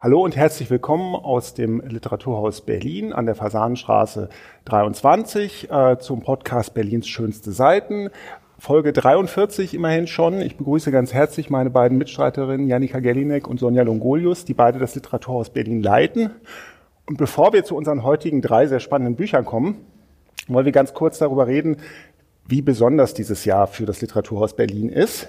Hallo und herzlich willkommen aus dem Literaturhaus Berlin an der Fasanenstraße 23 äh, zum Podcast Berlins schönste Seiten. Folge 43 immerhin schon. Ich begrüße ganz herzlich meine beiden Mitstreiterinnen Janika Gellinek und Sonja Longolius, die beide das Literaturhaus Berlin leiten. Und bevor wir zu unseren heutigen drei sehr spannenden Büchern kommen, wollen wir ganz kurz darüber reden, wie besonders dieses Jahr für das Literaturhaus Berlin ist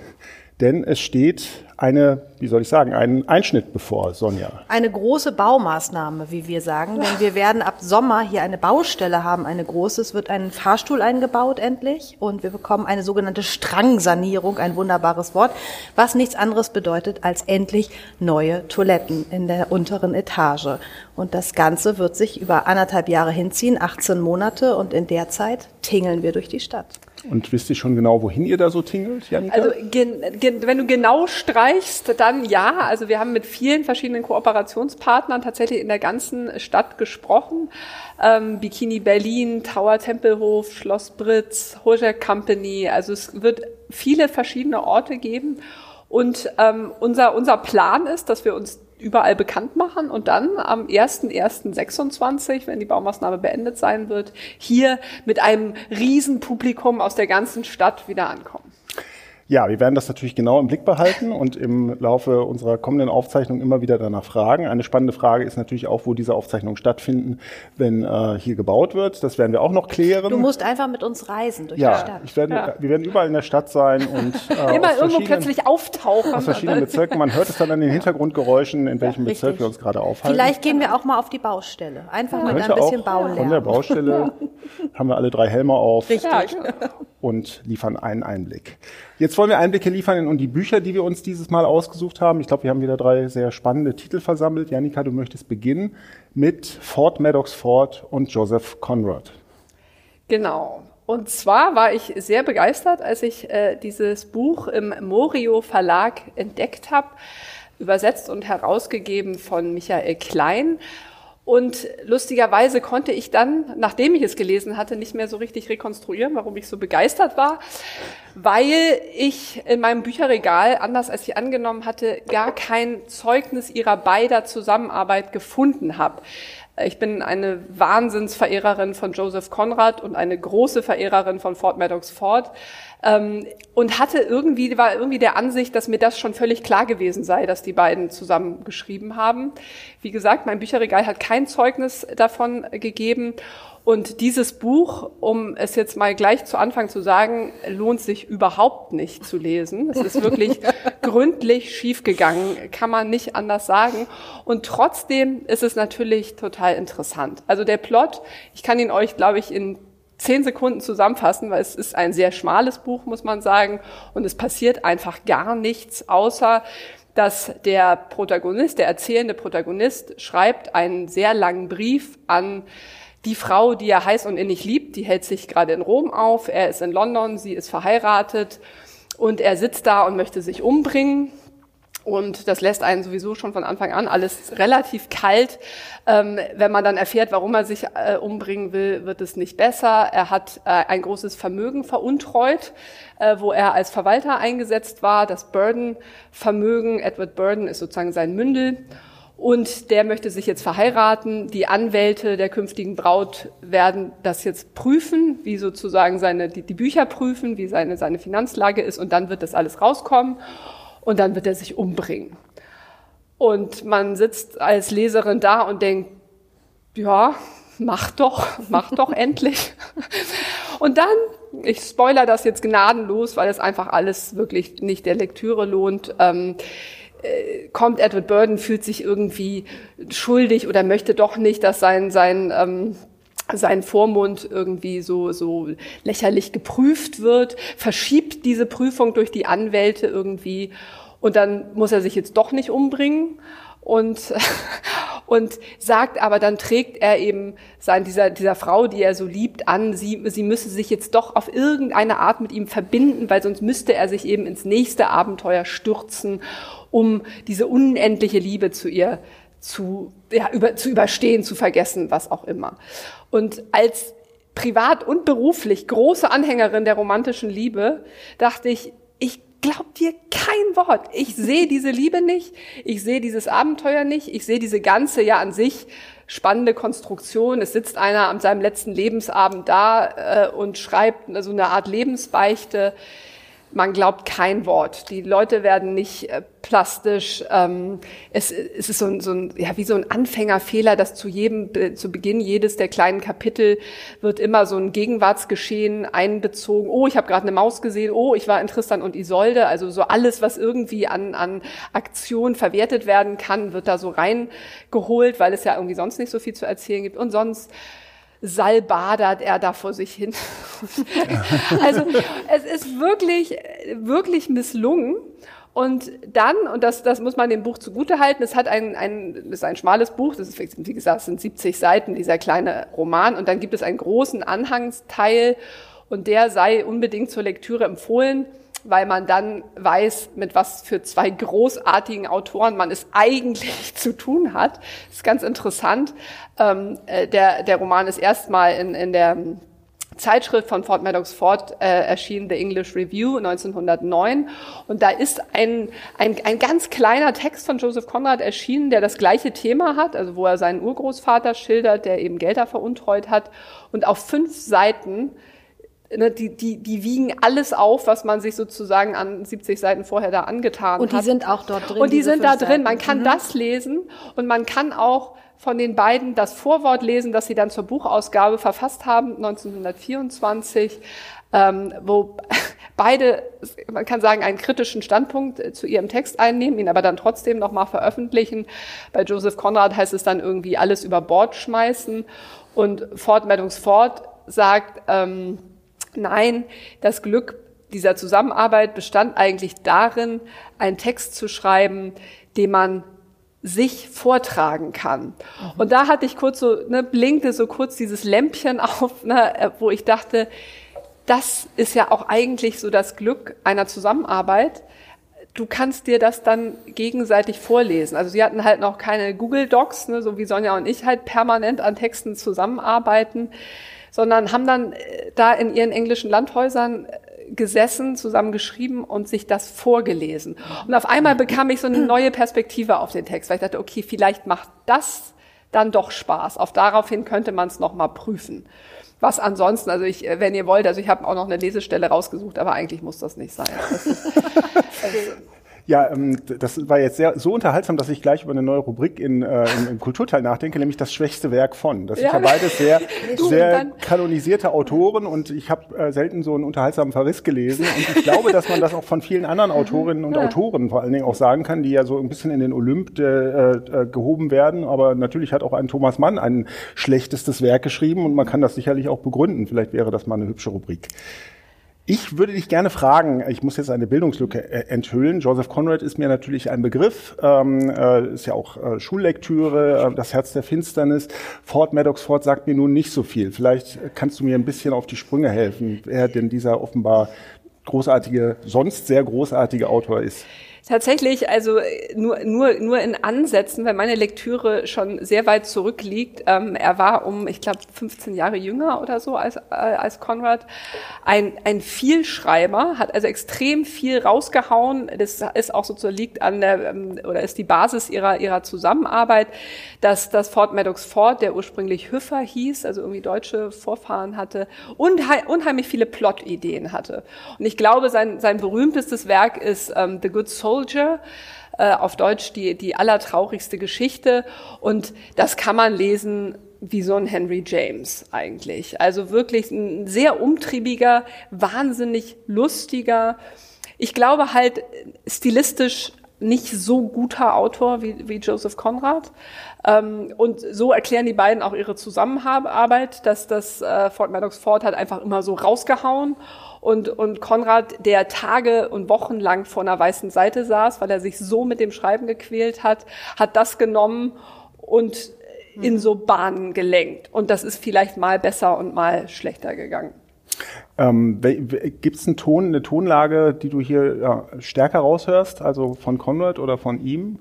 denn es steht eine, wie soll ich sagen, ein Einschnitt bevor, Sonja. Eine große Baumaßnahme, wie wir sagen, denn wir werden ab Sommer hier eine Baustelle haben, eine große. Es wird ein Fahrstuhl eingebaut endlich und wir bekommen eine sogenannte Strangsanierung, ein wunderbares Wort, was nichts anderes bedeutet als endlich neue Toiletten in der unteren Etage. Und das Ganze wird sich über anderthalb Jahre hinziehen, 18 Monate und in der Zeit tingeln wir durch die Stadt. Und wisst ihr schon genau, wohin ihr da so tingelt, Janika? Also wenn du genau streichst, dann ja. Also wir haben mit vielen verschiedenen Kooperationspartnern tatsächlich in der ganzen Stadt gesprochen. Ähm, Bikini Berlin, Tower Tempelhof, Schloss Britz, Hoja Company. Also es wird viele verschiedene Orte geben. Und ähm, unser, unser Plan ist, dass wir uns überall bekannt machen und dann am 1.1.26, wenn die Baumaßnahme beendet sein wird, hier mit einem Riesenpublikum aus der ganzen Stadt wieder ankommen. Ja, wir werden das natürlich genau im Blick behalten und im Laufe unserer kommenden Aufzeichnung immer wieder danach fragen. Eine spannende Frage ist natürlich auch, wo diese Aufzeichnungen stattfinden, wenn äh, hier gebaut wird. Das werden wir auch noch klären. Du musst einfach mit uns reisen durch ja, die Stadt. Ich werde, ja, wir werden überall in der Stadt sein und äh, immer irgendwo plötzlich auftauchen. Aus verschiedenen Bezirken. Man hört es dann an den Hintergrundgeräuschen, in welchem ja, Bezirk wir uns gerade aufhalten. Vielleicht gehen wir auch mal auf die Baustelle. Einfach mit ein bisschen Baulernen. Von der Baustelle haben wir alle drei Helme auf. Richtig. Und liefern einen Einblick. Jetzt wollen wir Einblicke liefern in die Bücher, die wir uns dieses Mal ausgesucht haben. Ich glaube, wir haben wieder drei sehr spannende Titel versammelt. Janika, du möchtest beginnen mit Fort Maddox Ford und Joseph Conrad. Genau. Und zwar war ich sehr begeistert, als ich äh, dieses Buch im Morio Verlag entdeckt habe, übersetzt und herausgegeben von Michael Klein. Und lustigerweise konnte ich dann, nachdem ich es gelesen hatte, nicht mehr so richtig rekonstruieren, warum ich so begeistert war, weil ich in meinem Bücherregal, anders als ich angenommen hatte, gar kein Zeugnis ihrer beider Zusammenarbeit gefunden habe. Ich bin eine Wahnsinnsverehrerin von Joseph Conrad und eine große Verehrerin von Fort Maddox Ford. Ähm, und hatte irgendwie, war irgendwie der Ansicht, dass mir das schon völlig klar gewesen sei, dass die beiden zusammen geschrieben haben. Wie gesagt, mein Bücherregal hat kein Zeugnis davon gegeben. Und dieses Buch, um es jetzt mal gleich zu Anfang zu sagen, lohnt sich überhaupt nicht zu lesen. Es ist wirklich gründlich schiefgegangen, kann man nicht anders sagen. Und trotzdem ist es natürlich total interessant. Also der Plot, ich kann ihn euch, glaube ich, in zehn Sekunden zusammenfassen, weil es ist ein sehr schmales Buch, muss man sagen, und es passiert einfach gar nichts, außer dass der Protagonist, der erzählende Protagonist, schreibt einen sehr langen Brief an die Frau, die er heiß und innig liebt. Die hält sich gerade in Rom auf. Er ist in London, sie ist verheiratet und er sitzt da und möchte sich umbringen. Und das lässt einen sowieso schon von Anfang an alles relativ kalt. Ähm, wenn man dann erfährt, warum er sich äh, umbringen will, wird es nicht besser. Er hat äh, ein großes Vermögen veruntreut, äh, wo er als Verwalter eingesetzt war. Das Burden-Vermögen, Edward Burden ist sozusagen sein Mündel. Und der möchte sich jetzt verheiraten. Die Anwälte der künftigen Braut werden das jetzt prüfen, wie sozusagen seine, die, die Bücher prüfen, wie seine, seine Finanzlage ist. Und dann wird das alles rauskommen und dann wird er sich umbringen. Und man sitzt als Leserin da und denkt, ja, mach doch, mach doch endlich. Und dann, ich spoiler das jetzt gnadenlos, weil es einfach alles wirklich nicht der Lektüre lohnt, ähm, äh, kommt Edward Burden, fühlt sich irgendwie schuldig oder möchte doch nicht, dass sein, sein ähm, sein Vormund irgendwie so, so lächerlich geprüft wird, verschiebt diese Prüfung durch die Anwälte irgendwie und dann muss er sich jetzt doch nicht umbringen und, und sagt aber, dann trägt er eben sein, dieser, dieser Frau, die er so liebt, an, sie, sie müsse sich jetzt doch auf irgendeine Art mit ihm verbinden, weil sonst müsste er sich eben ins nächste Abenteuer stürzen, um diese unendliche Liebe zu ihr zu, ja, über, zu überstehen, zu vergessen, was auch immer. Und als privat und beruflich große Anhängerin der romantischen Liebe dachte ich, ich glaub dir kein Wort. Ich sehe diese Liebe nicht, ich sehe dieses Abenteuer nicht, ich sehe diese ganze ja an sich spannende Konstruktion. Es sitzt einer an seinem letzten Lebensabend da äh, und schreibt so eine Art Lebensbeichte man glaubt kein Wort. Die Leute werden nicht äh, plastisch. Ähm, es, es ist so ein, so ein, ja, wie so ein Anfängerfehler, dass zu jedem, zu Beginn jedes der kleinen Kapitel wird immer so ein Gegenwartsgeschehen einbezogen. Oh, ich habe gerade eine Maus gesehen. Oh, ich war in Tristan und Isolde. Also so alles, was irgendwie an, an Aktion verwertet werden kann, wird da so reingeholt, weil es ja irgendwie sonst nicht so viel zu erzählen gibt. Und sonst salbadert er da vor sich hin. also es ist wirklich, wirklich misslungen. Und dann, und das, das muss man dem Buch zugutehalten, es hat ein, ein, das ist ein schmales Buch, das ist, wie gesagt, es sind 70 Seiten, dieser kleine Roman, und dann gibt es einen großen Anhangsteil, und der sei unbedingt zur Lektüre empfohlen weil man dann weiß, mit was für zwei großartigen Autoren man es eigentlich zu tun hat. Das ist ganz interessant. Ähm, äh, der, der Roman ist erstmal in, in der Zeitschrift von Fort Maddox Ford äh, erschien, The English Review 1909. Und da ist ein, ein, ein ganz kleiner Text von Joseph Conrad erschienen, der das gleiche Thema hat, also wo er seinen Urgroßvater schildert, der eben Gelder veruntreut hat. Und auf fünf Seiten die, die, die wiegen alles auf, was man sich sozusagen an 70 Seiten vorher da angetan hat. Und die sind auch dort drin. Und die sind da drin. Man kann mhm. das lesen und man kann auch von den beiden das Vorwort lesen, das sie dann zur Buchausgabe verfasst haben, 1924, ähm, wo beide, man kann sagen, einen kritischen Standpunkt äh, zu ihrem Text einnehmen, ihn aber dann trotzdem nochmal veröffentlichen. Bei Joseph Conrad heißt es dann irgendwie alles über Bord schmeißen und Ford Meadows Ford sagt, ähm, Nein, das Glück dieser Zusammenarbeit bestand eigentlich darin, einen Text zu schreiben, den man sich vortragen kann. Mhm. Und da hatte ich kurz so, ne, blinkte so kurz dieses Lämpchen auf, ne, wo ich dachte, das ist ja auch eigentlich so das Glück einer Zusammenarbeit. Du kannst dir das dann gegenseitig vorlesen. Also sie hatten halt noch keine Google Docs, ne, so wie Sonja und ich halt permanent an Texten zusammenarbeiten sondern haben dann äh, da in ihren englischen Landhäusern äh, gesessen, zusammen geschrieben und sich das vorgelesen. Und auf einmal bekam ich so eine neue Perspektive auf den Text, weil ich dachte, okay, vielleicht macht das dann doch Spaß. Auf daraufhin könnte man es nochmal prüfen. Was ansonsten, also ich, äh, wenn ihr wollt, also ich habe auch noch eine Lesestelle rausgesucht, aber eigentlich muss das nicht sein. Das ist, ja, ähm, das war jetzt sehr so unterhaltsam, dass ich gleich über eine neue Rubrik in, äh, im, im Kulturteil nachdenke, nämlich das schwächste Werk von. Das ja. sind ja beides sehr, sehr kanonisierte Autoren und ich habe äh, selten so einen unterhaltsamen Verriss gelesen. Und ich glaube, dass man das auch von vielen anderen Autorinnen und ja. Autoren vor allen Dingen auch sagen kann, die ja so ein bisschen in den Olymp äh, äh, gehoben werden. Aber natürlich hat auch ein Thomas Mann ein schlechtestes Werk geschrieben und man kann das sicherlich auch begründen. Vielleicht wäre das mal eine hübsche Rubrik. Ich würde dich gerne fragen, ich muss jetzt eine Bildungslücke äh, enthüllen. Joseph Conrad ist mir natürlich ein Begriff, ähm, äh, ist ja auch äh, Schullektüre, äh, das Herz der Finsternis. Fort Maddox Fort sagt mir nun nicht so viel. Vielleicht kannst du mir ein bisschen auf die Sprünge helfen, wer denn dieser offenbar großartige, sonst sehr großartige Autor ist. Tatsächlich, also äh, nur, nur, nur in Ansätzen, weil meine Lektüre schon sehr weit zurückliegt. Ähm, er war um, ich glaube, 15 Jahre jünger oder so als, äh, als Konrad. Ein, ein Vielschreiber, hat also extrem viel rausgehauen. Das ist auch so liegt an der, ähm, oder ist die Basis ihrer, ihrer Zusammenarbeit, dass das Fort Maddox Fort, der ursprünglich Hüffer hieß, also irgendwie deutsche Vorfahren hatte, unheim, unheimlich viele Plot-Ideen hatte. Und ich glaube, sein, sein berühmtestes Werk ist ähm, The Good Soul Soldier, äh, auf Deutsch die, die allertraurigste Geschichte. Und das kann man lesen wie so ein Henry James eigentlich. Also wirklich ein sehr umtriebiger, wahnsinnig lustiger, ich glaube halt stilistisch nicht so guter Autor wie, wie Joseph Conrad. Ähm, und so erklären die beiden auch ihre Zusammenarbeit, dass das äh, Fort Maddox Ford hat einfach immer so rausgehauen und, und Konrad, der Tage und Wochen lang vor einer weißen Seite saß, weil er sich so mit dem Schreiben gequält hat, hat das genommen und in so Bahnen gelenkt. Und das ist vielleicht mal besser und mal schlechter gegangen. Ähm, Gibt es einen Ton, eine Tonlage, die du hier ja, stärker raushörst, also von Konrad oder von ihm?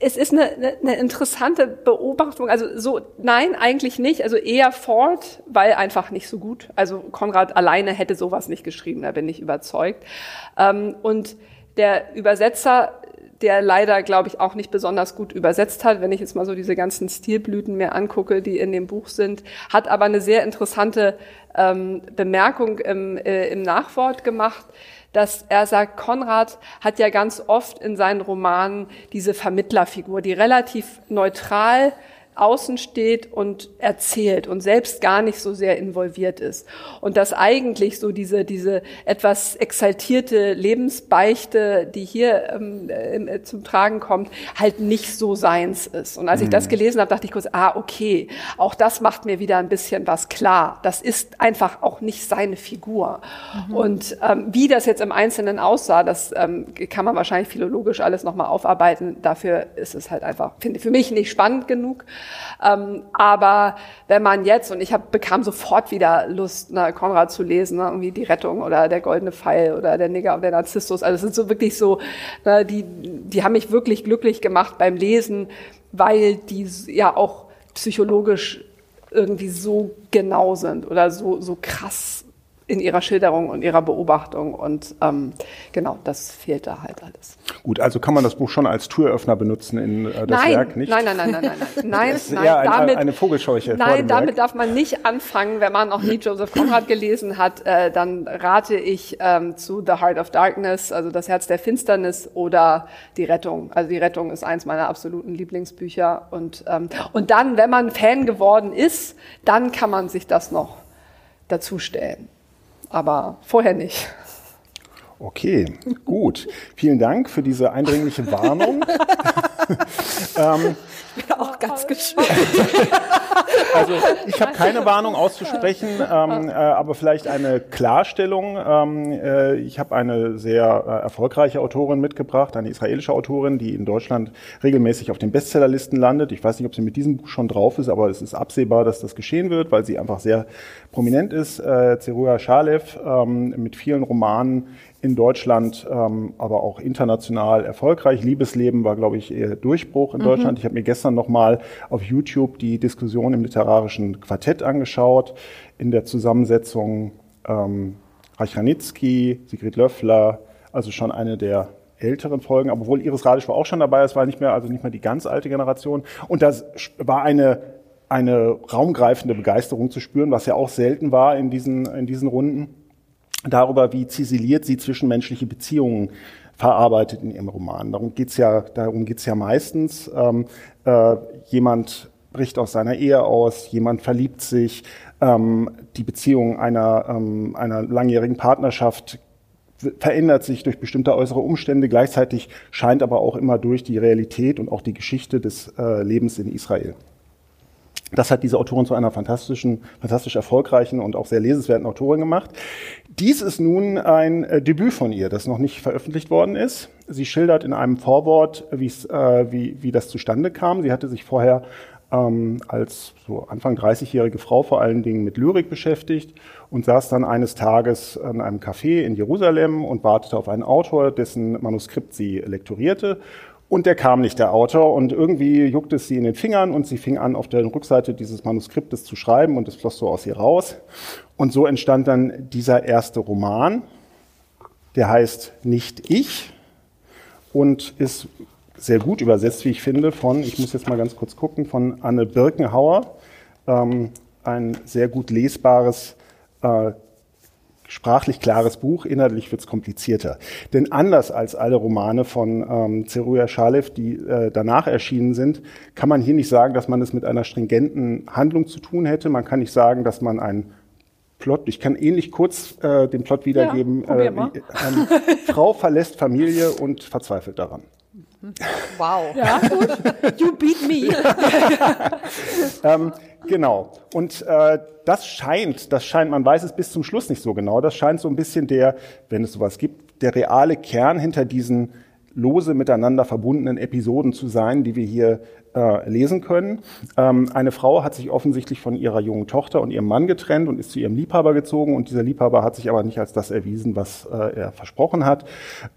Es ist eine, eine, interessante Beobachtung. Also so, nein, eigentlich nicht. Also eher Ford, weil einfach nicht so gut. Also Konrad alleine hätte sowas nicht geschrieben, da bin ich überzeugt. Ähm, und der Übersetzer der leider, glaube ich, auch nicht besonders gut übersetzt hat, wenn ich jetzt mal so diese ganzen Stilblüten mir angucke, die in dem Buch sind, hat aber eine sehr interessante ähm, Bemerkung im, äh, im Nachwort gemacht, dass er sagt, Konrad hat ja ganz oft in seinen Romanen diese Vermittlerfigur, die relativ neutral außen steht und erzählt und selbst gar nicht so sehr involviert ist. Und dass eigentlich so diese, diese etwas exaltierte Lebensbeichte, die hier ähm, äh, zum Tragen kommt, halt nicht so seins ist. Und als ich das mhm. gelesen habe, dachte ich kurz, ah, okay, auch das macht mir wieder ein bisschen was klar. Das ist einfach auch nicht seine Figur. Mhm. Und ähm, wie das jetzt im Einzelnen aussah, das ähm, kann man wahrscheinlich philologisch alles nochmal aufarbeiten. Dafür ist es halt einfach, finde ich, für mich nicht spannend genug. Ähm, aber wenn man jetzt, und ich hab, bekam sofort wieder Lust, ne, Konrad zu lesen, ne, irgendwie die Rettung oder der goldene Pfeil oder der Nigger und der Narzissmus. Also es sind so wirklich so, ne, die, die haben mich wirklich glücklich gemacht beim Lesen, weil die ja auch psychologisch irgendwie so genau sind oder so, so krass in ihrer Schilderung und ihrer Beobachtung. Und ähm, genau, das fehlt da halt alles. Gut, also kann man das Buch schon als Türöffner benutzen in äh, das nein, Werk, nicht? Nein, nein, nein, nein, nein, nein. nein, das ist nein, eher damit, eine Vogelscheuche. Nein, damit Werk. darf man nicht anfangen. Wenn man noch nie Joseph Conrad gelesen hat, äh, dann rate ich ähm, zu The Heart of Darkness, also das Herz der Finsternis oder Die Rettung. Also die Rettung ist eins meiner absoluten Lieblingsbücher. Und, ähm, und dann, wenn man Fan geworden ist, dann kann man sich das noch dazustellen aber vorher nicht. Okay, gut. Vielen Dank für diese eindringliche Warnung. ähm, ich bin auch ganz gespannt. also ich habe keine Warnung auszusprechen, ähm, äh, aber vielleicht eine Klarstellung. Ähm, äh, ich habe eine sehr äh, erfolgreiche Autorin mitgebracht, eine israelische Autorin, die in Deutschland regelmäßig auf den Bestsellerlisten landet. Ich weiß nicht, ob sie mit diesem Buch schon drauf ist, aber es ist absehbar, dass das geschehen wird, weil sie einfach sehr prominent ist. Äh, Zeruya Shalev ähm, mit vielen Romanen in Deutschland, ähm, aber auch international erfolgreich. Liebesleben war, glaube ich, eher Durchbruch in mhm. Deutschland. Ich habe mir gestern nochmal auf YouTube die Diskussion im literarischen Quartett angeschaut, in der Zusammensetzung ähm, Reich Ranitzky, Sigrid Löffler, also schon eine der älteren Folgen, obwohl Iris Radisch war auch schon dabei, es war nicht mehr, also nicht mehr die ganz alte Generation. Und das war eine, eine raumgreifende Begeisterung zu spüren, was ja auch selten war in diesen, in diesen Runden darüber, wie ziseliert sie zwischenmenschliche Beziehungen verarbeitet in ihrem Roman. Darum geht's ja, darum geht's ja meistens. Ähm, äh, jemand bricht aus seiner Ehe aus, jemand verliebt sich, ähm, die Beziehung einer, ähm, einer langjährigen Partnerschaft verändert sich durch bestimmte äußere Umstände. Gleichzeitig scheint aber auch immer durch die Realität und auch die Geschichte des äh, Lebens in Israel. Das hat diese Autorin zu einer fantastischen, fantastisch erfolgreichen und auch sehr lesenswerten Autorin gemacht. Dies ist nun ein äh, Debüt von ihr, das noch nicht veröffentlicht worden ist. Sie schildert in einem Vorwort, äh, wie, wie das zustande kam. Sie hatte sich vorher ähm, als so Anfang 30-jährige Frau vor allen Dingen mit Lyrik beschäftigt und saß dann eines Tages an einem Café in Jerusalem und wartete auf einen Autor, dessen Manuskript sie lektorierte und der kam nicht, der Autor. Und irgendwie juckte es sie in den Fingern und sie fing an, auf der Rückseite dieses Manuskriptes zu schreiben und es floss so aus ihr raus. Und so entstand dann dieser erste Roman, der heißt Nicht ich und ist sehr gut übersetzt, wie ich finde, von, ich muss jetzt mal ganz kurz gucken, von Anne Birkenhauer. Ähm, ein sehr gut lesbares äh, sprachlich klares Buch, inhaltlich wird es komplizierter. Denn anders als alle Romane von ähm, Zeruja Schalev, die äh, danach erschienen sind, kann man hier nicht sagen, dass man es mit einer stringenten Handlung zu tun hätte. Man kann nicht sagen, dass man ein Plot, ich kann ähnlich kurz äh, den Plot wiedergeben. Ja, äh, ähm, Frau verlässt Familie und verzweifelt daran. Wow. Ja, gut. You beat me. ähm, genau. Und äh, das scheint, das scheint, man weiß es bis zum Schluss nicht so genau, das scheint so ein bisschen der, wenn es sowas gibt, der reale Kern hinter diesen lose miteinander verbundenen Episoden zu sein, die wir hier äh, lesen können. Ähm, eine Frau hat sich offensichtlich von ihrer jungen Tochter und ihrem Mann getrennt und ist zu ihrem Liebhaber gezogen und dieser Liebhaber hat sich aber nicht als das erwiesen, was äh, er versprochen hat.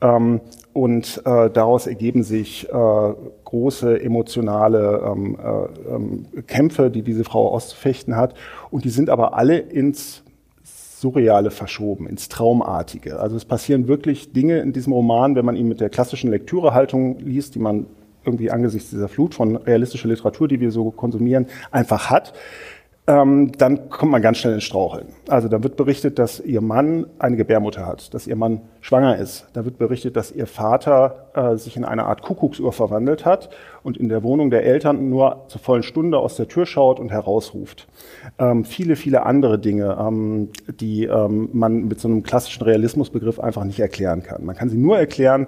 Ähm, und äh, daraus ergeben sich äh, große emotionale ähm, äh, ähm, Kämpfe, die diese Frau auszufechten hat. Und die sind aber alle ins Surreale verschoben, ins Traumartige. Also es passieren wirklich Dinge in diesem Roman, wenn man ihn mit der klassischen Lektürehaltung liest, die man irgendwie angesichts dieser Flut von realistischer Literatur, die wir so konsumieren, einfach hat, ähm, dann kommt man ganz schnell ins Straucheln. Also da wird berichtet, dass ihr Mann eine Gebärmutter hat, dass ihr Mann schwanger ist. Da wird berichtet, dass ihr Vater äh, sich in eine Art Kuckucksuhr verwandelt hat und in der Wohnung der Eltern nur zur vollen Stunde aus der Tür schaut und herausruft. Ähm, viele, viele andere Dinge, ähm, die ähm, man mit so einem klassischen Realismusbegriff einfach nicht erklären kann. Man kann sie nur erklären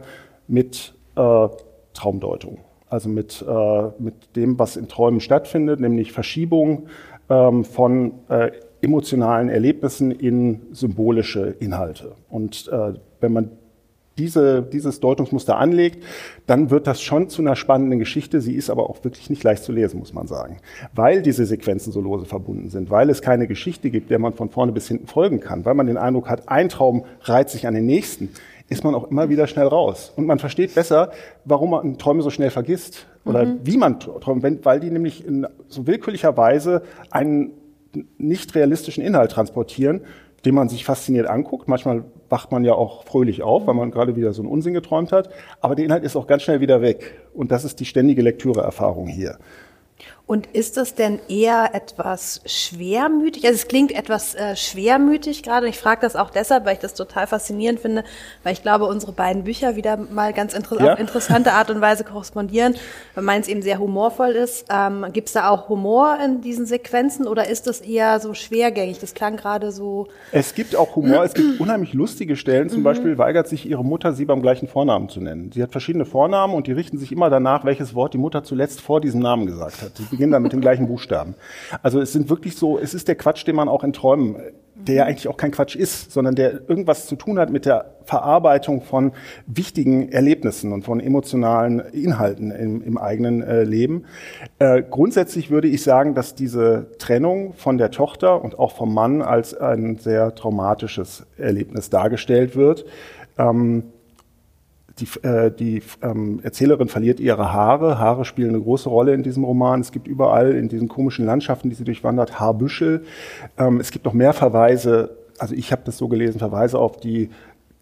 mit äh, Traumdeutung. Also mit, äh, mit dem, was in Träumen stattfindet, nämlich Verschiebung ähm, von äh, emotionalen Erlebnissen in symbolische Inhalte. Und äh, wenn man diese, dieses Deutungsmuster anlegt, dann wird das schon zu einer spannenden Geschichte. Sie ist aber auch wirklich nicht leicht zu lesen, muss man sagen. Weil diese Sequenzen so lose verbunden sind, weil es keine Geschichte gibt, der man von vorne bis hinten folgen kann, weil man den Eindruck hat, ein Traum reiht sich an den nächsten, ist man auch immer wieder schnell raus. Und man versteht besser, warum man Träume so schnell vergisst oder mhm. wie man träumt, weil die nämlich in so willkürlicher Weise einen nicht realistischen Inhalt transportieren, den man sich fasziniert anguckt. Manchmal wacht man ja auch fröhlich auf, weil man gerade wieder so einen Unsinn geträumt hat. Aber der Inhalt ist auch ganz schnell wieder weg. Und das ist die ständige Lektüreerfahrung hier. Und ist das denn eher etwas schwermütig? Also es klingt etwas äh, schwermütig gerade. Ich frage das auch deshalb, weil ich das total faszinierend finde, weil ich glaube, unsere beiden Bücher wieder mal ganz inter ja. auf interessante Art und Weise korrespondieren, weil meins eben sehr humorvoll ist. Ähm, Gibt es da auch Humor in diesen Sequenzen oder ist das eher so schwergängig? Das klang gerade so. Es gibt auch Humor. es gibt unheimlich lustige Stellen. Zum mhm. Beispiel weigert sich ihre Mutter, sie beim gleichen Vornamen zu nennen. Sie hat verschiedene Vornamen und die richten sich immer danach, welches Wort die Mutter zuletzt vor diesem Namen gesagt hat. Sie beginnen dann mit den gleichen Buchstaben. Also es sind wirklich so, es ist der Quatsch, den man auch in Träumen, der ja eigentlich auch kein Quatsch ist, sondern der irgendwas zu tun hat mit der Verarbeitung von wichtigen Erlebnissen und von emotionalen Inhalten im, im eigenen äh, Leben. Äh, grundsätzlich würde ich sagen, dass diese Trennung von der Tochter und auch vom Mann als ein sehr traumatisches Erlebnis dargestellt wird. Ähm, die, äh, die ähm, Erzählerin verliert ihre Haare. Haare spielen eine große Rolle in diesem Roman. Es gibt überall in diesen komischen Landschaften, die sie durchwandert, Haarbüschel. Ähm, es gibt noch mehr Verweise, also ich habe das so gelesen, Verweise auf die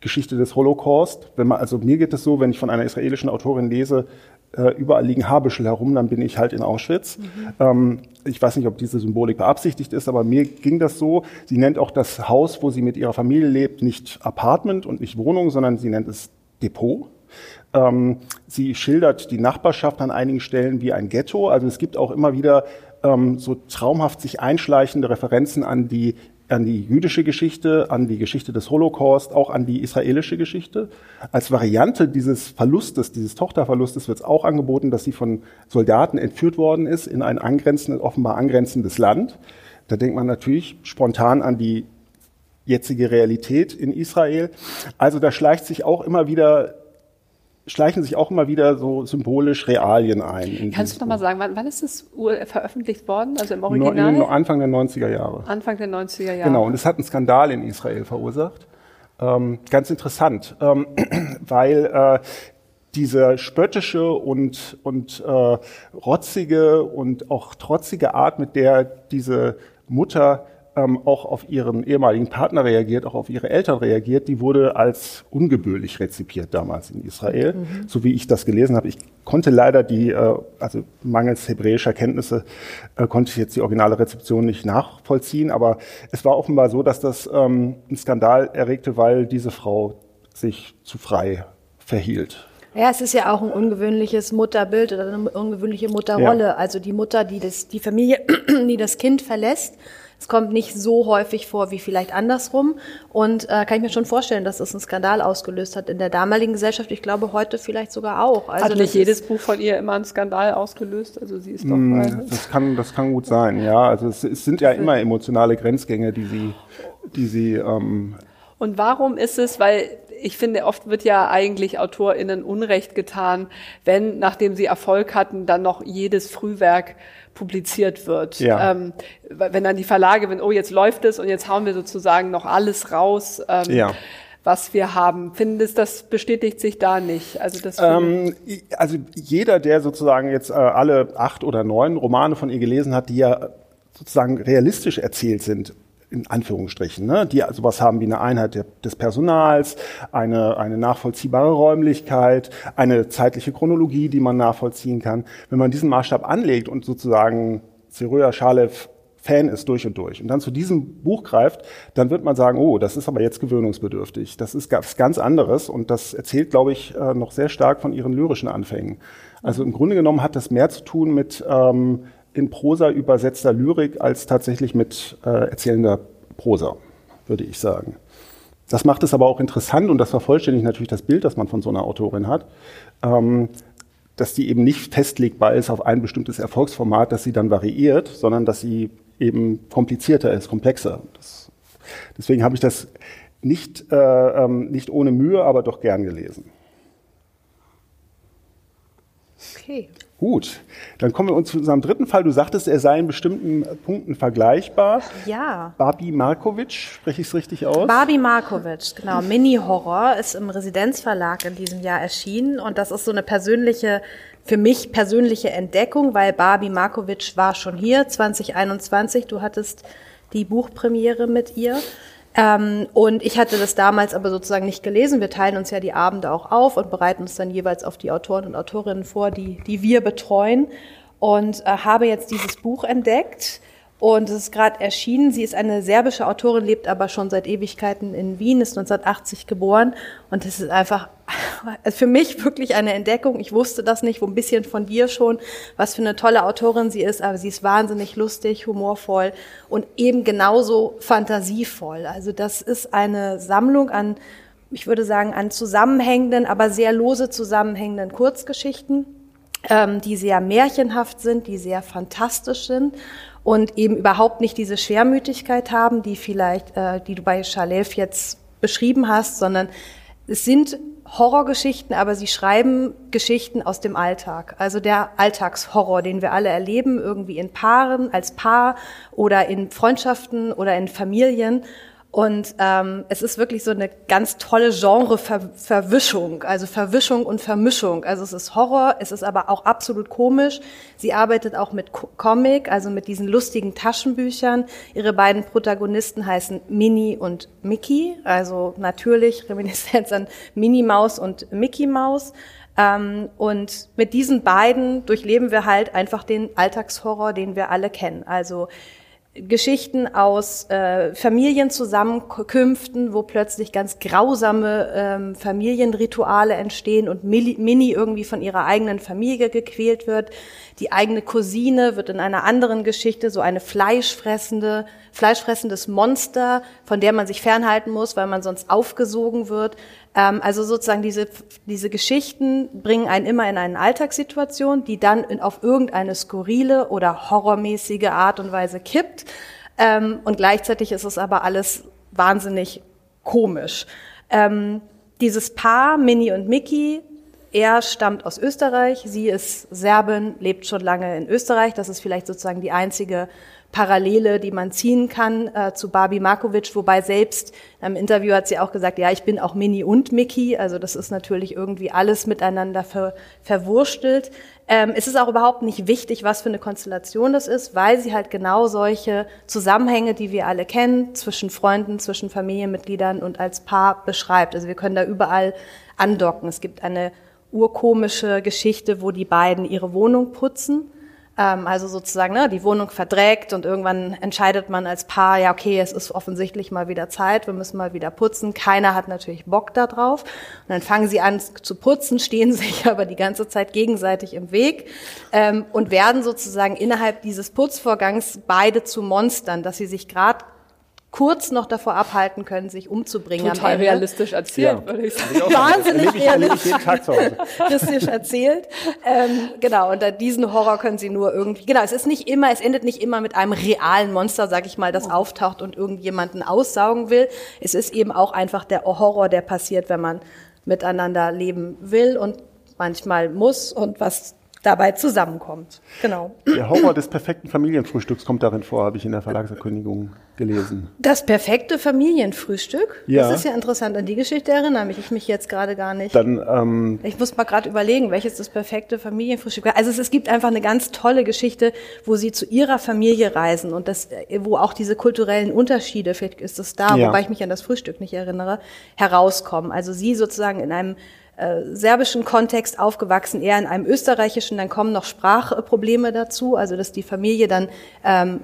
Geschichte des Holocaust. Wenn man, also mir geht es so, wenn ich von einer israelischen Autorin lese, äh, überall liegen Haarbüschel herum, dann bin ich halt in Auschwitz. Mhm. Ähm, ich weiß nicht, ob diese Symbolik beabsichtigt ist, aber mir ging das so. Sie nennt auch das Haus, wo sie mit ihrer Familie lebt, nicht Apartment und nicht Wohnung, sondern sie nennt es Depot. Ähm, sie schildert die Nachbarschaft an einigen Stellen wie ein Ghetto. Also es gibt auch immer wieder ähm, so traumhaft sich einschleichende Referenzen an die an die jüdische Geschichte, an die Geschichte des Holocaust, auch an die israelische Geschichte. Als Variante dieses Verlustes, dieses Tochterverlustes wird es auch angeboten, dass sie von Soldaten entführt worden ist in ein angrenzendes, offenbar angrenzendes Land. Da denkt man natürlich spontan an die jetzige Realität in Israel. Also da schleicht sich auch immer wieder schleichen sich auch immer wieder so symbolisch Realien ein. Kannst du noch mal sagen, wann, wann ist das veröffentlicht worden, also im Original? No, Anfang der 90er Jahre. Anfang der 90er Jahre. Genau, und es hat einen Skandal in Israel verursacht. Ähm, ganz interessant, ähm, weil äh, diese spöttische und, und äh, rotzige und auch trotzige Art, mit der diese Mutter ähm, auch auf ihren ehemaligen Partner reagiert, auch auf ihre Eltern reagiert, die wurde als ungebührlich rezipiert damals in Israel, mhm. so wie ich das gelesen habe. Ich konnte leider die, äh, also mangels hebräischer Kenntnisse, äh, konnte ich jetzt die originale Rezeption nicht nachvollziehen, aber es war offenbar so, dass das ähm, einen Skandal erregte, weil diese Frau sich zu frei verhielt. Ja, es ist ja auch ein ungewöhnliches Mutterbild oder eine ungewöhnliche Mutterrolle. Ja. Also die Mutter, die das, die Familie, die das Kind verlässt es kommt nicht so häufig vor wie vielleicht andersrum. Und äh, kann ich mir schon vorstellen, dass das einen Skandal ausgelöst hat in der damaligen Gesellschaft. Ich glaube, heute vielleicht sogar auch. Also hat nicht jedes Buch von ihr immer einen Skandal ausgelöst? Also sie ist doch. Mm, das kann, das kann gut sein, ja. Also es, es sind ja immer emotionale Grenzgänge, die sie, die sie ähm, Und warum ist es, weil ich finde, oft wird ja eigentlich AutorInnen Unrecht getan, wenn, nachdem sie Erfolg hatten, dann noch jedes Frühwerk publiziert wird. Ja. Ähm, wenn dann die Verlage, wenn, oh, jetzt läuft es und jetzt hauen wir sozusagen noch alles raus. Ähm, ja was wir haben. Findest das bestätigt sich da nicht? Also, das ähm, also jeder, der sozusagen jetzt äh, alle acht oder neun Romane von ihr gelesen hat, die ja sozusagen realistisch erzählt sind, in Anführungsstrichen, ne, die sowas haben wie eine Einheit der, des Personals, eine, eine nachvollziehbare Räumlichkeit, eine zeitliche Chronologie, die man nachvollziehen kann. Wenn man diesen Maßstab anlegt und sozusagen Zeruja Schalev Fan ist durch und durch und dann zu diesem Buch greift, dann wird man sagen, oh, das ist aber jetzt gewöhnungsbedürftig. Das ist ganz anderes und das erzählt, glaube ich, äh, noch sehr stark von ihren lyrischen Anfängen. Also im Grunde genommen hat das mehr zu tun mit ähm, in Prosa übersetzter Lyrik als tatsächlich mit äh, erzählender Prosa, würde ich sagen. Das macht es aber auch interessant und das vervollständigt natürlich das Bild, das man von so einer Autorin hat, ähm, dass die eben nicht festlegbar ist auf ein bestimmtes Erfolgsformat, das sie dann variiert, sondern dass sie eben komplizierter ist, komplexer. Das, deswegen habe ich das nicht, äh, ähm, nicht ohne Mühe, aber doch gern gelesen. Okay. Gut, dann kommen wir uns zu unserem dritten Fall. Du sagtest, er sei in bestimmten Punkten vergleichbar. Ja. Babi Markovic, spreche ich es richtig aus? Babi Markovic, genau. Mini-Horror ist im Residenzverlag in diesem Jahr erschienen und das ist so eine persönliche, für mich persönliche Entdeckung, weil Babi Markovic war schon hier 2021. Du hattest die Buchpremiere mit ihr. Ähm, und ich hatte das damals aber sozusagen nicht gelesen. Wir teilen uns ja die Abende auch auf und bereiten uns dann jeweils auf die Autoren und Autorinnen vor, die, die wir betreuen. Und äh, habe jetzt dieses Buch entdeckt und es ist gerade erschienen. Sie ist eine serbische Autorin, lebt aber schon seit Ewigkeiten in Wien, ist 1980 geboren. Und es ist einfach für mich wirklich eine Entdeckung. Ich wusste das nicht, wo ein bisschen von dir schon, was für eine tolle Autorin sie ist. Aber sie ist wahnsinnig lustig, humorvoll und eben genauso fantasievoll. Also das ist eine Sammlung an, ich würde sagen, an zusammenhängenden, aber sehr lose zusammenhängenden Kurzgeschichten, ähm, die sehr märchenhaft sind, die sehr fantastisch sind und eben überhaupt nicht diese Schwermütigkeit haben, die vielleicht, äh, die du bei Schalev jetzt beschrieben hast, sondern es sind Horrorgeschichten, aber sie schreiben Geschichten aus dem Alltag. Also der Alltagshorror, den wir alle erleben, irgendwie in Paaren, als Paar oder in Freundschaften oder in Familien. Und ähm, es ist wirklich so eine ganz tolle Genre-Verwischung, also Verwischung und Vermischung. Also es ist Horror, es ist aber auch absolut komisch. Sie arbeitet auch mit Comic, also mit diesen lustigen Taschenbüchern. Ihre beiden Protagonisten heißen Minnie und Mickey, also natürlich Reminiszenz an Minnie Maus und Mickey Maus. Ähm, und mit diesen beiden durchleben wir halt einfach den Alltagshorror, den wir alle kennen. Also Geschichten aus äh, Familienzusammenkünften, wo plötzlich ganz grausame ähm, Familienrituale entstehen und Mini irgendwie von ihrer eigenen Familie gequält wird. Die eigene Cousine wird in einer anderen Geschichte so eine fleischfressende, fleischfressendes Monster, von der man sich fernhalten muss, weil man sonst aufgesogen wird. Ähm, also sozusagen diese, diese Geschichten bringen einen immer in eine Alltagssituation, die dann in, auf irgendeine skurrile oder horrormäßige Art und Weise kippt. Ähm, und gleichzeitig ist es aber alles wahnsinnig komisch. Ähm, dieses Paar, Minnie und Mickey, er stammt aus Österreich, sie ist Serbin, lebt schon lange in Österreich. Das ist vielleicht sozusagen die einzige Parallele, die man ziehen kann äh, zu Barbie Markovic, wobei selbst im Interview hat sie auch gesagt, ja, ich bin auch Mini und Mickey, also das ist natürlich irgendwie alles miteinander ver verwurstelt. Ähm, es ist auch überhaupt nicht wichtig, was für eine Konstellation das ist, weil sie halt genau solche Zusammenhänge, die wir alle kennen, zwischen Freunden, zwischen Familienmitgliedern und als Paar beschreibt. Also wir können da überall andocken. Es gibt eine urkomische Geschichte, wo die beiden ihre Wohnung putzen ähm, also sozusagen ne, die Wohnung verdreckt und irgendwann entscheidet man als Paar, ja okay, es ist offensichtlich mal wieder Zeit, wir müssen mal wieder putzen. Keiner hat natürlich Bock da drauf. Und dann fangen sie an zu putzen, stehen sich aber die ganze Zeit gegenseitig im Weg ähm, und werden sozusagen innerhalb dieses Putzvorgangs beide zu Monstern, dass sie sich gerade kurz noch davor abhalten können, sich umzubringen. Total realistisch erzählt, Ja. würde ich sagen. Wahnsinnig Erlebe ich, erlebe ich jeden Tag zu Hause. realistisch erzählt. Ähm, genau, und da diesen Horror können sie nur irgendwie, genau, es ist nicht immer, es endet nicht immer mit einem realen Monster, sag ich mal, das auftaucht und irgendjemanden aussaugen will. Es ist eben auch einfach der Horror, der passiert, wenn man miteinander leben will und manchmal muss und was dabei zusammenkommt. Genau. Der Horror des perfekten Familienfrühstücks kommt darin vor, habe ich in der Verlagserkündigung gelesen. Das perfekte Familienfrühstück. Ja. Das ist ja interessant. An die Geschichte erinnere mich ich mich jetzt gerade gar nicht. Dann ähm, Ich muss mal gerade überlegen, welches das perfekte Familienfrühstück war. Also es, es gibt einfach eine ganz tolle Geschichte, wo sie zu ihrer Familie reisen und das, äh, wo auch diese kulturellen Unterschiede, vielleicht ist es da, Ja. wobei ich mich an das Frühstück nicht erinnere, herauskommen. Also sie sozusagen in einem äh, serbischen Kontext aufgewachsen, eher in einem österreichischen, dann kommen noch Sprachprobleme dazu, also dass die Familie dann ähm,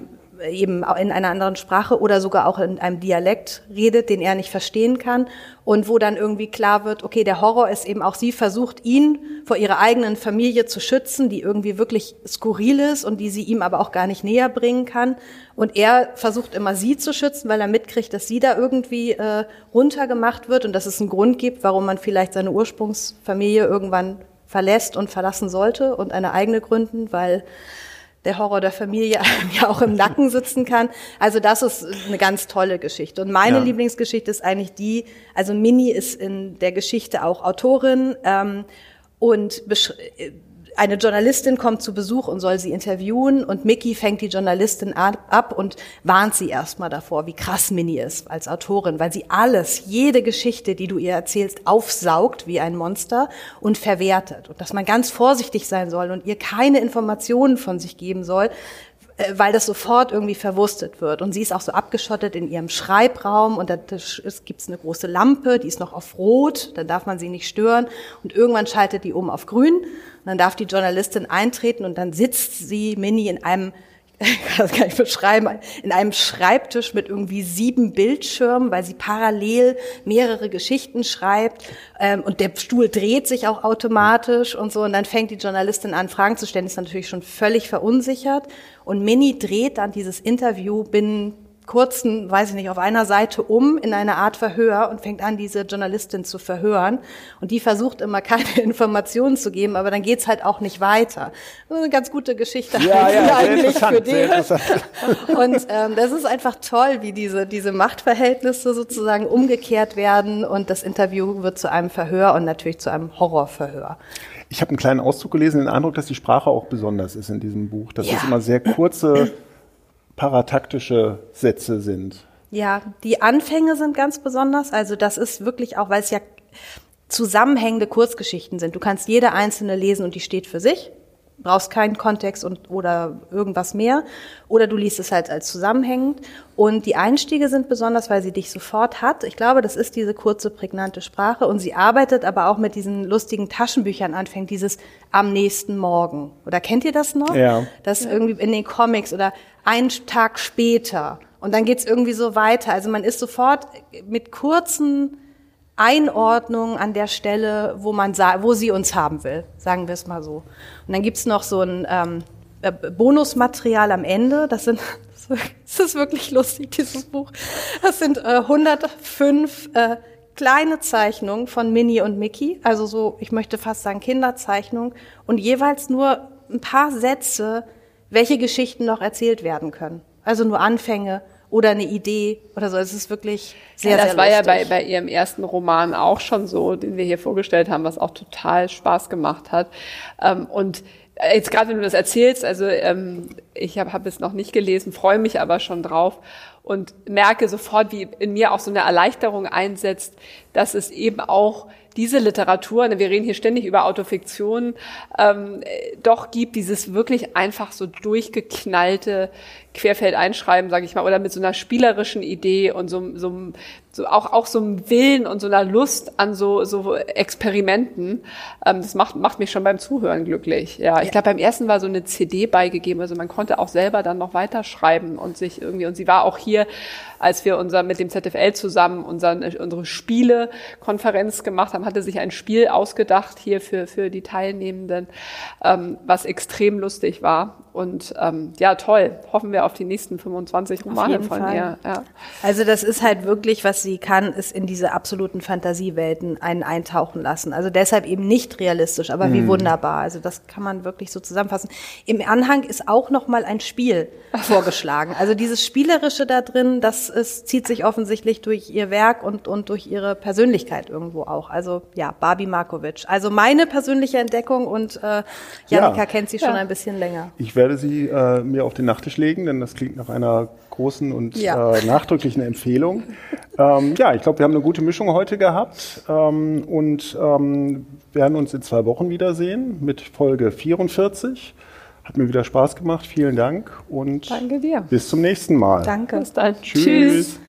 eben in einer anderen Sprache oder sogar auch in einem Dialekt redet, den er nicht verstehen kann und wo dann irgendwie klar wird, okay, der Horror ist eben auch sie versucht, ihn vor ihrer eigenen Familie zu schützen, die irgendwie wirklich skurril ist und die sie ihm aber auch gar nicht näher bringen kann. Und er versucht immer sie zu schützen, weil er mitkriegt, dass sie da irgendwie äh, runtergemacht wird und dass es einen Grund gibt, warum man vielleicht seine Ursprungsfamilie irgendwann verlässt und verlassen sollte und eine eigene gründen, weil der Horror der Familie ja auch im Nacken sitzen kann. Also das ist eine ganz tolle Geschichte. Und meine Ja. Lieblingsgeschichte ist eigentlich die, also Minnie ist in der Geschichte auch Autorin ähm, und besch- eine Journalistin kommt zu Besuch und soll sie interviewen und Mickey fängt die Journalistin ab und warnt sie erstmal davor, wie krass Minnie ist als Autorin, weil sie alles, jede Geschichte, die du ihr erzählst, aufsaugt wie ein Monster und verwertet. Und dass man ganz vorsichtig sein soll und ihr keine Informationen von sich geben soll, weil das sofort irgendwie verwurstet wird. Und sie ist auch so abgeschottet in ihrem Schreibraum und da gibt es eine große Lampe, die ist noch auf Rot, dann darf man sie nicht stören und irgendwann schaltet die um auf Grün und dann darf die Journalistin eintreten und dann sitzt sie, Minnie, in einem ich kann das gar nicht beschreiben, in einem Schreibtisch mit irgendwie sieben Bildschirmen, weil sie parallel mehrere Geschichten schreibt. Ähm, und der Stuhl dreht sich auch automatisch und so. Und dann fängt die Journalistin an, Fragen zu stellen, ist natürlich schon völlig verunsichert. Und Minnie dreht dann dieses Interview binnen kurzen, weiß ich nicht, auf einer Seite um in eine Art Verhör und fängt an, diese Journalistin zu verhören. Und die versucht immer keine Informationen zu geben, aber dann geht's halt auch nicht weiter. Das ist eine ganz gute Geschichte Ja, ja, eigentlich für interessant. Und ähm, das ist einfach toll, wie diese, diese Machtverhältnisse sozusagen umgekehrt werden und das Interview wird zu einem Verhör und natürlich zu einem Horrorverhör. Ich habe einen kleinen Auszug gelesen, den Eindruck, dass die Sprache auch besonders ist in diesem Buch, dass Ja. es immer sehr kurze, parataktische Sätze sind. Ja, die Anfänge sind ganz besonders. Also das ist wirklich auch, weil es ja zusammenhängende Kurzgeschichten sind. Du kannst jede einzelne lesen und die steht für sich. Brauchst keinen Kontext und, oder irgendwas mehr. Oder du liest es halt als zusammenhängend. Und die Einstiege sind besonders, weil sie dich sofort hat. Ich glaube, das ist diese kurze, prägnante Sprache. Und sie arbeitet aber auch mit diesen lustigen Taschenbüchern anfängt, dieses am nächsten Morgen. Oder kennt ihr das noch? Ja. Das irgendwie in den Comics oder einen Tag später. Und dann geht's irgendwie so weiter. Also man ist sofort mit kurzen Einordnungen an der Stelle, wo man wo sie uns haben will, sagen wir es mal so. Und dann gibt's noch so ein ähm, äh, Bonusmaterial am Ende. Das sind das ist wirklich lustig, dieses Buch. Das sind äh, 105 äh, kleine Zeichnungen von Minnie und Mickey, also so, ich möchte fast sagen Kinderzeichnungen und jeweils nur ein paar Sätze, welche Geschichten noch erzählt werden können. Also nur Anfänge oder eine Idee oder so. Es ist wirklich sehr, ja, das sehr war ja bei, bei ihrem ersten Roman auch schon so, den wir hier vorgestellt haben, was auch total Spaß gemacht hat. Ähm, und jetzt gerade, wenn du das erzählst, also ähm, ich habe hab es noch nicht gelesen, freue mich aber schon drauf und merke sofort, wie in mir auch so eine Erleichterung einsetzt, dass es eben auch diese Literatur, ne, wir reden hier ständig über Autofiktion, ähm, äh, doch gibt dieses wirklich einfach so durchgeknallte Querfeldeinschreiben, sage ich mal, oder mit so einer spielerischen Idee und so, so, so auch, auch so einem Willen und so einer Lust an so, so Experimenten. Ähm, das macht, macht mich schon beim Zuhören glücklich. Ja, ich glaube, beim ersten war so eine CD beigegeben, also man konnte auch selber dann noch weiterschreiben und sich irgendwie, und sie war auch hier, als wir unser, mit dem ZFL zusammen unseren, unsere Spielekonferenz gemacht haben, hatte sich ein Spiel ausgedacht hier für, für die Teilnehmenden, ähm, was extrem lustig war. Und ähm, ja, toll. Hoffen wir auf die nächsten 25 Romane jeden von ihr. Ja. Also das ist halt wirklich, was sie kann, ist in diese absoluten Fantasiewelten einen eintauchen lassen. Also deshalb eben nicht realistisch, aber wie wunderbar. Also das kann man wirklich so zusammenfassen. Im Anhang ist auch noch mal ein Spiel vorgeschlagen. Also dieses Spielerische da drin, das ist, zieht sich offensichtlich durch ihr Werk und, und durch ihre Persönlichkeit irgendwo auch. Also ja, Barbie Markovic. Also meine persönliche Entdeckung und äh, Janika Ja. kennt sie schon Ja. ein bisschen länger. Ich werde sie äh, mir auf den Nachttisch legen, denn das klingt nach einer großen und Ja. äh, nachdrücklichen Empfehlung. ähm, ja, ich glaube, wir haben eine gute Mischung heute gehabt ähm, und ähm, werden uns in zwei Wochen wiedersehen mit Folge 44. Hat mir wieder Spaß gemacht. Vielen Dank und Danke dir. bis zum nächsten Mal. Danke. Bis dann. Tschüss.